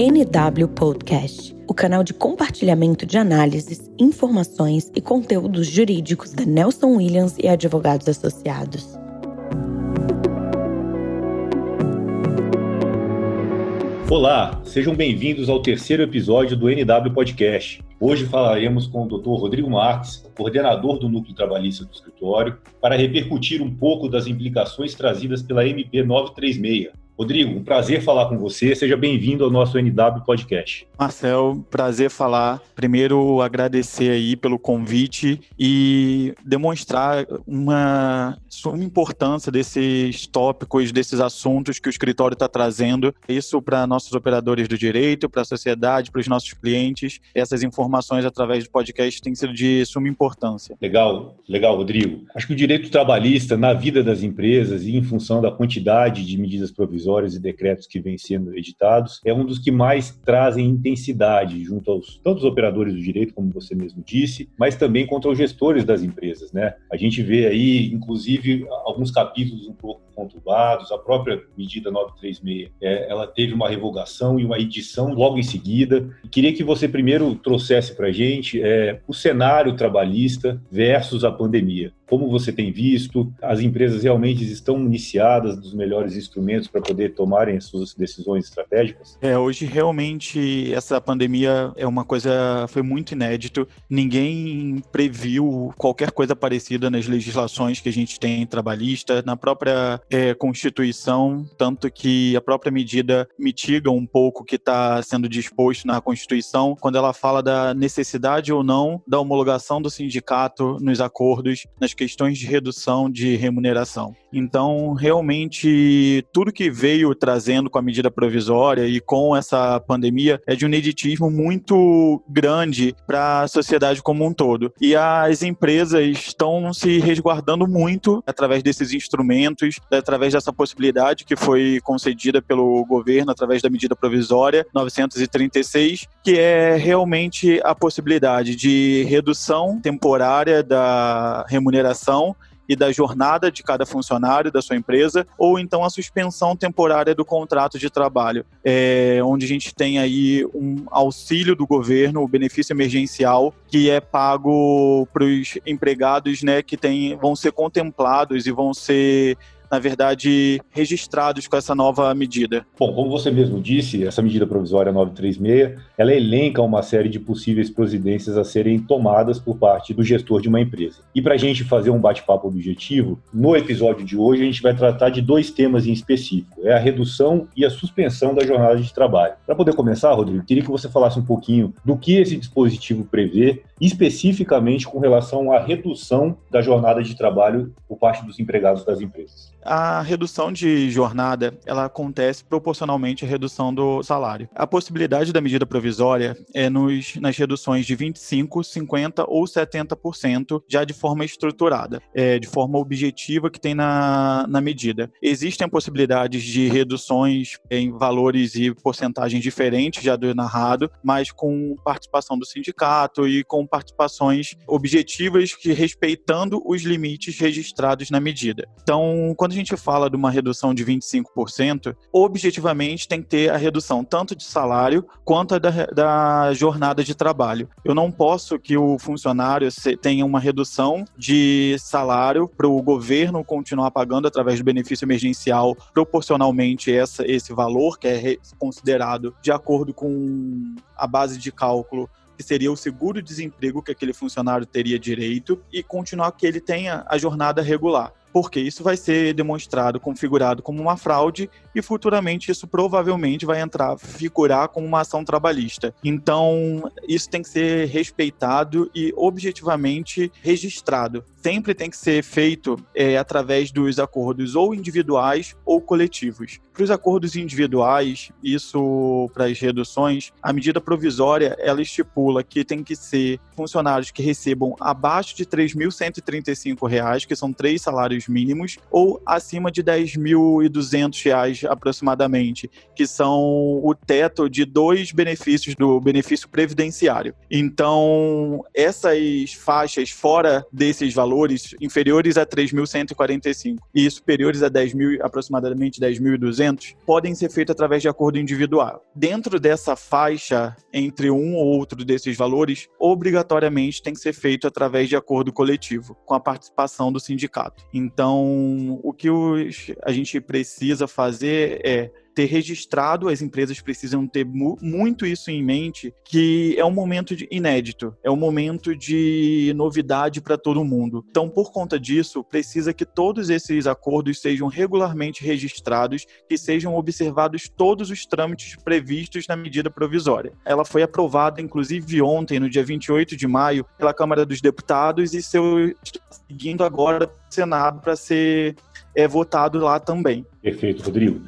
NW Podcast, o canal de compartilhamento de análises, informações e conteúdos jurídicos da Nelson Williams e advogados associados. Olá, sejam bem-vindos ao terceiro episódio do NW Podcast. Hoje falaremos com o Dr. Rodrigo Marques, coordenador do Núcleo Trabalhista do escritório, para repercutir um pouco das implicações trazidas pela MP 936, Rodrigo, um prazer falar com você. Seja bem-vindo ao nosso NW Podcast. Marcel, prazer falar. Primeiro, agradecer aí pelo convite e demonstrar uma suma importância desses tópicos, desses assuntos que o escritório está trazendo. Isso para nossos operadores do direito, para a sociedade, para os nossos clientes. Essas informações através do podcast têm sido de suma importância. Legal, legal, Rodrigo. Acho que o direito trabalhista na vida das empresas e em função da quantidade de medidas provisórias provisórias e decretos que vêm sendo editados, é um dos que mais trazem intensidade junto aos tantos operadores do direito, como você mesmo disse, mas também contra os gestores das empresas, né? A gente vê aí, inclusive, alguns capítulos um pouco conturbados, a própria medida 936, é, ela teve uma revogação e uma edição logo em seguida. Queria que você primeiro trouxesse para a gente é, o cenário trabalhista versus a pandemia. Como você tem visto, as empresas realmente estão iniciadas dos melhores instrumentos para poder tomarem as suas decisões estratégicas? É, hoje realmente essa pandemia é uma coisa, foi muito inédito. Ninguém previu qualquer coisa parecida nas legislações que a gente tem trabalhista, na própria é, Constituição, tanto que a própria medida mitiga um pouco o que está sendo disposto na Constituição, quando ela fala da necessidade ou não da homologação do sindicato nos acordos, nas questões de redução de remuneração. Então, realmente, tudo que veio trazendo com a medida provisória e com essa pandemia é de um ineditismo muito grande para a sociedade como um todo. E as empresas estão se resguardando muito através desses instrumentos, através dessa possibilidade que foi concedida pelo governo através da medida provisória 936, que é realmente a possibilidade de redução temporária da remuneração e da jornada de cada funcionário da sua empresa, ou então a suspensão temporária do contrato de trabalho, é, onde a gente tem aí um auxílio do governo, o benefício emergencial, que é pago para os empregados né, que tem, vão ser contemplados e vão ser na verdade, registrados com essa nova medida? Bom, como você mesmo disse, essa medida provisória 936, ela elenca uma série de possíveis providências a serem tomadas por parte do gestor de uma empresa. E para a gente fazer um bate-papo objetivo, no episódio de hoje a gente vai tratar de dois temas em específico: é a redução e a suspensão da jornada de trabalho. Para poder começar, Rodrigo, queria que você falasse um pouquinho do que esse dispositivo prevê, especificamente com relação à redução da jornada de trabalho por parte dos empregados das empresas. A redução de jornada, ela acontece proporcionalmente à redução do salário. A possibilidade da medida provisória é nos, nas reduções de 25, 50 ou 70%, já de forma estruturada, é, de forma objetiva que tem na, na medida. Existem possibilidades de reduções em valores e porcentagens diferentes já do narrado, mas com participação do sindicato e com participações objetivas que respeitando os limites registrados na medida. Então, quando a gente fala de uma redução de 25%, objetivamente tem que ter a redução tanto de salário quanto da, da jornada de trabalho. Eu não posso que o funcionário tenha uma redução de salário para o governo continuar pagando através do benefício emergencial proporcionalmente essa, esse valor que é considerado de acordo com a base de cálculo que seria o seguro-desemprego que aquele funcionário teria direito, e continuar que ele tenha a jornada regular porque isso vai ser demonstrado, configurado como uma fraude e futuramente isso provavelmente vai entrar, figurar como uma ação trabalhista. Então, isso tem que ser respeitado e objetivamente registrado. Sempre tem que ser feito é, através dos acordos ou individuais ou coletivos. Para os acordos individuais, isso para as reduções, a medida provisória ela estipula que tem que ser funcionários que recebam abaixo de R$ 3.135, que são três salários salários mínimos ou acima de 10.200 reais aproximadamente, que são o teto de dois benefícios do benefício previdenciário. Então, essas faixas fora desses valores, inferiores a 3.145 e superiores a 10 mil, aproximadamente 10.200, podem ser feitas através de acordo individual. Dentro dessa faixa, entre um ou outro desses valores, obrigatoriamente tem que ser feito através de acordo coletivo, com a participação do sindicato. Então, o que os, a gente precisa fazer é ter registrado, as empresas precisam ter mu muito isso em mente, que é um momento inédito, é um momento de novidade para todo mundo. Então, por conta disso, precisa que todos esses acordos sejam regularmente registrados, que sejam observados todos os trâmites previstos na medida provisória. Ela foi aprovada, inclusive, ontem, no dia 28 de maio, pela Câmara dos Deputados e seu seguindo agora o Senado para ser é, votado lá também. Perfeito, Rodrigo.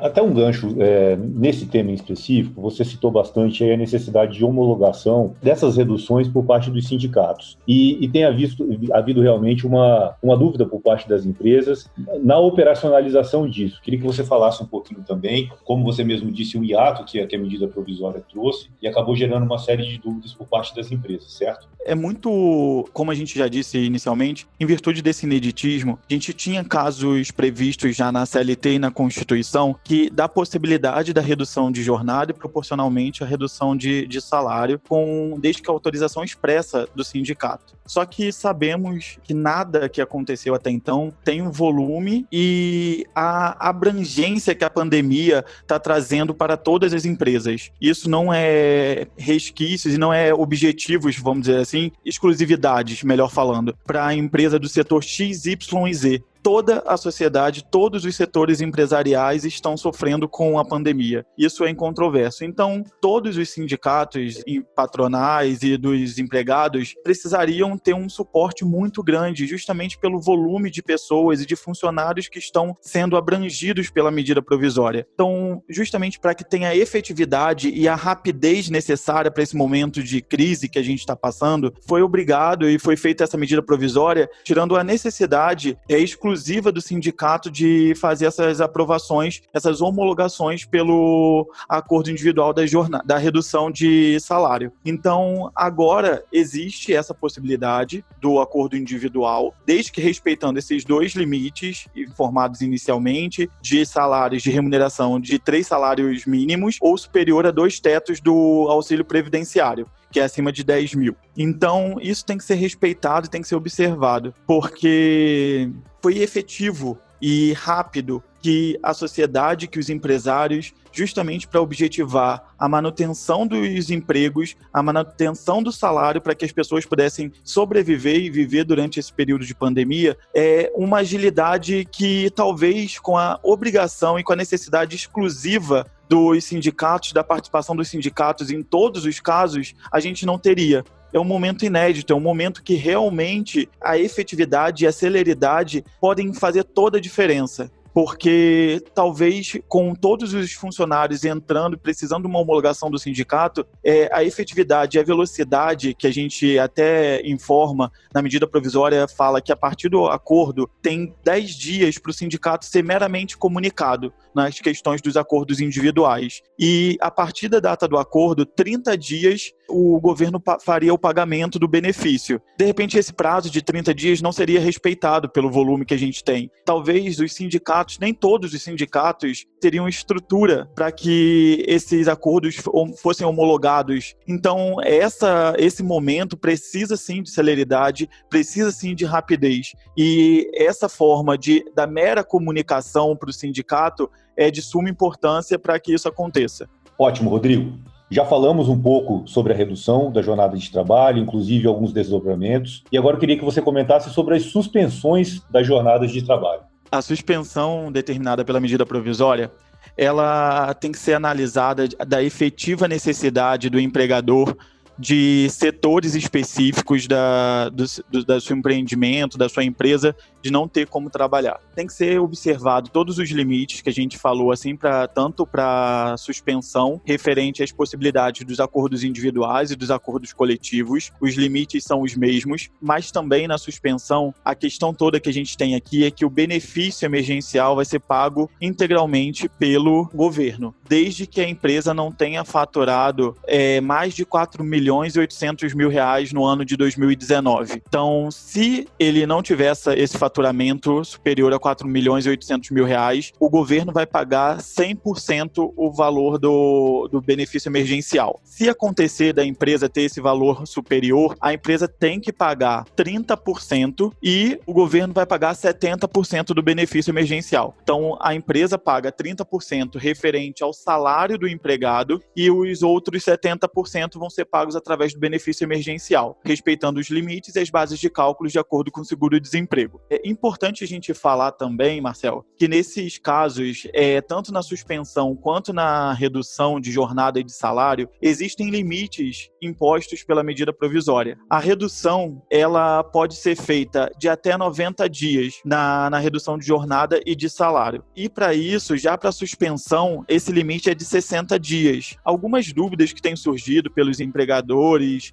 Até um gancho é, nesse tema em específico, você citou bastante a necessidade de homologação dessas reduções por parte dos sindicatos. E, e tem havido, havido realmente uma, uma dúvida por parte das empresas na operacionalização disso. Queria que você falasse um pouquinho também, como você mesmo disse, o hiato que a, que a medida provisória trouxe e acabou gerando uma série de dúvidas por parte das empresas, certo? É muito, como a gente já disse inicialmente, em virtude desse ineditismo, a gente tinha casos previstos já na CLT e na Constituição que dá possibilidade da redução de jornada e proporcionalmente a redução de, de salário, com desde que a autorização expressa do sindicato. Só que sabemos que nada que aconteceu até então tem um volume e a abrangência que a pandemia está trazendo para todas as empresas. Isso não é resquícios e não é objetivos, vamos dizer assim, exclusividades, melhor falando, para a empresa do setor X, Y e Z toda a sociedade, todos os setores empresariais estão sofrendo com a pandemia. Isso é incontroverso. Então, todos os sindicatos patronais e dos empregados precisariam ter um suporte muito grande, justamente pelo volume de pessoas e de funcionários que estão sendo abrangidos pela medida provisória. Então, justamente para que tenha efetividade e a rapidez necessária para esse momento de crise que a gente está passando, foi obrigado e foi feita essa medida provisória, tirando a necessidade é, exclusiva exclusiva do sindicato de fazer essas aprovações, essas homologações pelo acordo individual da, jornada, da redução de salário. Então, agora existe essa possibilidade do acordo individual, desde que respeitando esses dois limites informados inicialmente de salários de remuneração de três salários mínimos ou superior a dois tetos do auxílio previdenciário que é acima de 10 mil. Então, isso tem que ser respeitado e tem que ser observado, porque foi efetivo e rápido que a sociedade, que os empresários, justamente para objetivar a manutenção dos empregos, a manutenção do salário para que as pessoas pudessem sobreviver e viver durante esse período de pandemia, é uma agilidade que talvez com a obrigação e com a necessidade exclusiva dos sindicatos, da participação dos sindicatos em todos os casos, a gente não teria. É um momento inédito, é um momento que realmente a efetividade e a celeridade podem fazer toda a diferença porque talvez com todos os funcionários entrando, precisando de uma homologação do sindicato, é, a efetividade e a velocidade que a gente até informa na medida provisória fala que a partir do acordo tem 10 dias para o sindicato ser meramente comunicado nas questões dos acordos individuais. E a partir da data do acordo, 30 dias o governo faria o pagamento do benefício. De repente, esse prazo de 30 dias não seria respeitado pelo volume que a gente tem. Talvez os sindicatos, nem todos os sindicatos, teriam estrutura para que esses acordos fossem homologados. Então, essa, esse momento precisa sim de celeridade, precisa sim de rapidez. E essa forma de da mera comunicação para o sindicato é de suma importância para que isso aconteça. Ótimo, Rodrigo. Já falamos um pouco sobre a redução da jornada de trabalho, inclusive alguns desdobramentos, e agora eu queria que você comentasse sobre as suspensões das jornadas de trabalho. A suspensão determinada pela medida provisória, ela tem que ser analisada da efetiva necessidade do empregador de setores específicos da, do, do, do seu empreendimento, da sua empresa, de não ter como trabalhar. Tem que ser observado todos os limites que a gente falou, assim, para tanto para suspensão, referente às possibilidades dos acordos individuais e dos acordos coletivos. Os limites são os mesmos, mas também na suspensão, a questão toda que a gente tem aqui é que o benefício emergencial vai ser pago integralmente pelo governo, desde que a empresa não tenha faturado é, mais de 4 milhões e 800 mil reais no ano de 2019. Então, se ele não tiver essa, esse faturamento superior a 4 milhões e 800 mil reais, o governo vai pagar 100% o valor do, do benefício emergencial. Se acontecer da empresa ter esse valor superior, a empresa tem que pagar 30% e o governo vai pagar 70% do benefício emergencial. Então, a empresa paga 30% referente ao salário do empregado e os outros 70% vão ser pagos através do benefício emergencial, respeitando os limites e as bases de cálculos de acordo com o seguro-desemprego. É importante a gente falar também, Marcel, que nesses casos, é, tanto na suspensão quanto na redução de jornada e de salário, existem limites impostos pela medida provisória. A redução, ela pode ser feita de até 90 dias na, na redução de jornada e de salário. E para isso, já para suspensão, esse limite é de 60 dias. Algumas dúvidas que têm surgido pelos empregadores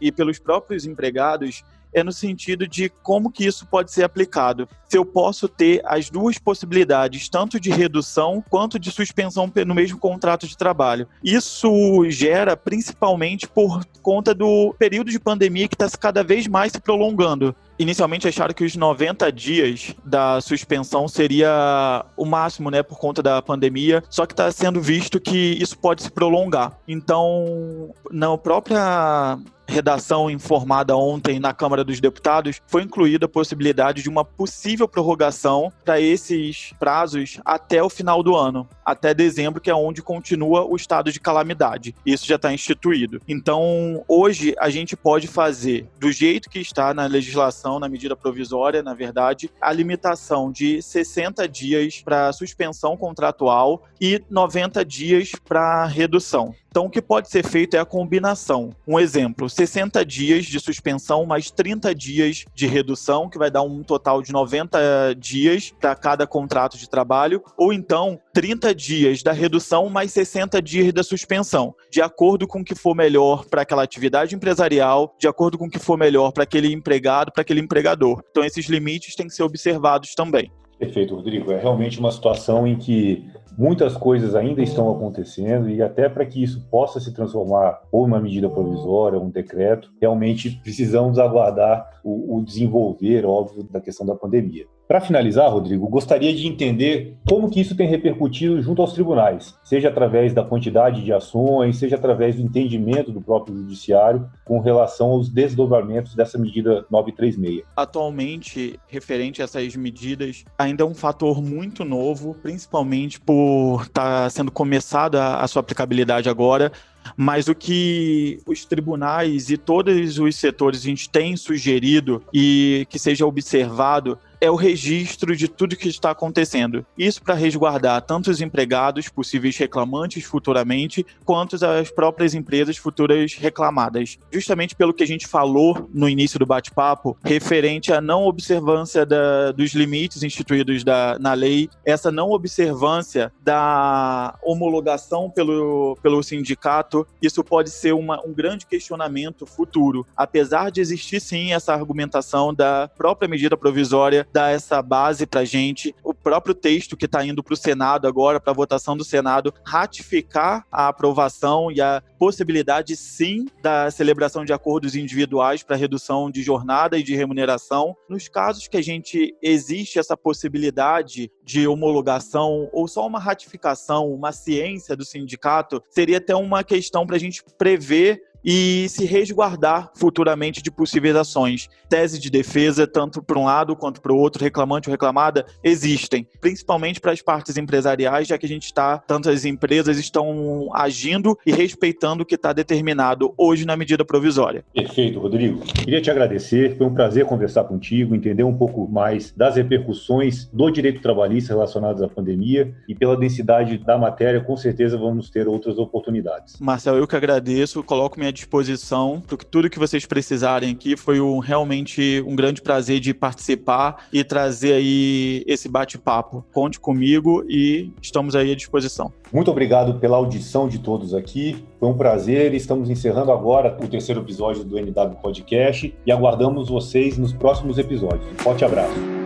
e pelos próprios empregados é no sentido de como que isso pode ser aplicado. Se eu posso ter as duas possibilidades, tanto de redução quanto de suspensão no mesmo contrato de trabalho. Isso gera principalmente por conta do período de pandemia que está cada vez mais se prolongando. Inicialmente acharam que os 90 dias da suspensão seria o máximo, né, por conta da pandemia, só que está sendo visto que isso pode se prolongar. Então, na própria redação informada ontem na Câmara dos Deputados, foi incluída a possibilidade de uma possível prorrogação para esses prazos até o final do ano, até dezembro, que é onde continua o estado de calamidade. Isso já está instituído. Então, hoje a gente pode fazer do jeito que está na legislação, na medida provisória, na verdade, a limitação de 60 dias para suspensão contratual e 90 dias para redução. Então, o que pode ser feito é a combinação. Um exemplo: 60 dias de suspensão mais 30 dias de redução, que vai dar um total de 90 dias para cada contrato de trabalho, ou então 30 dias da redução mais 60 dias da suspensão, de acordo com o que for melhor para aquela atividade empresarial, de acordo com o que for melhor para aquele empregado, para aquele empregador. Então, esses limites têm que ser observados também. Perfeito, Rodrigo. É realmente uma situação em que muitas coisas ainda estão acontecendo e até para que isso possa se transformar ou uma medida provisória, um decreto, realmente precisamos aguardar o, o desenvolver, óbvio, da questão da pandemia. Para finalizar, Rodrigo, gostaria de entender como que isso tem repercutido junto aos tribunais, seja através da quantidade de ações, seja através do entendimento do próprio judiciário com relação aos desdobramentos dessa medida 936. Atualmente, referente a essas medidas, ainda é um fator muito novo, principalmente por estar tá sendo começada a sua aplicabilidade agora, mas o que os tribunais e todos os setores a gente tem sugerido e que seja observado é o registro de tudo que está acontecendo. Isso para resguardar tanto os empregados, possíveis reclamantes futuramente, quanto as próprias empresas futuras reclamadas. Justamente pelo que a gente falou no início do bate-papo, referente à não observância da, dos limites instituídos da, na lei, essa não observância da homologação pelo, pelo sindicato, isso pode ser uma, um grande questionamento futuro. Apesar de existir sim essa argumentação da própria medida provisória dar essa base para gente. O próprio texto que está indo para o Senado agora, para votação do Senado, ratificar a aprovação e a possibilidade, sim, da celebração de acordos individuais para redução de jornada e de remuneração. Nos casos que a gente existe essa possibilidade de homologação ou só uma ratificação, uma ciência do sindicato, seria até uma questão para a gente prever e se resguardar futuramente de possíveis ações. Tese de defesa, tanto para um lado quanto para o outro, reclamante ou reclamada, existem, principalmente para as partes empresariais, já que a gente está, tanto as empresas estão agindo e respeitando o que está determinado hoje na medida provisória. Perfeito, Rodrigo. Queria te agradecer, foi um prazer conversar contigo, entender um pouco mais das repercussões do direito trabalhista relacionadas à pandemia e pela densidade da matéria, com certeza vamos ter outras oportunidades. Marcel, eu que agradeço, coloco minha disposição para tudo que vocês precisarem aqui. Foi um, realmente um grande prazer de participar e trazer aí esse bate-papo. Conte comigo e estamos aí à disposição. Muito obrigado pela audição de todos aqui. Foi um prazer. Estamos encerrando agora o terceiro episódio do NW Podcast e aguardamos vocês nos próximos episódios. Um forte abraço.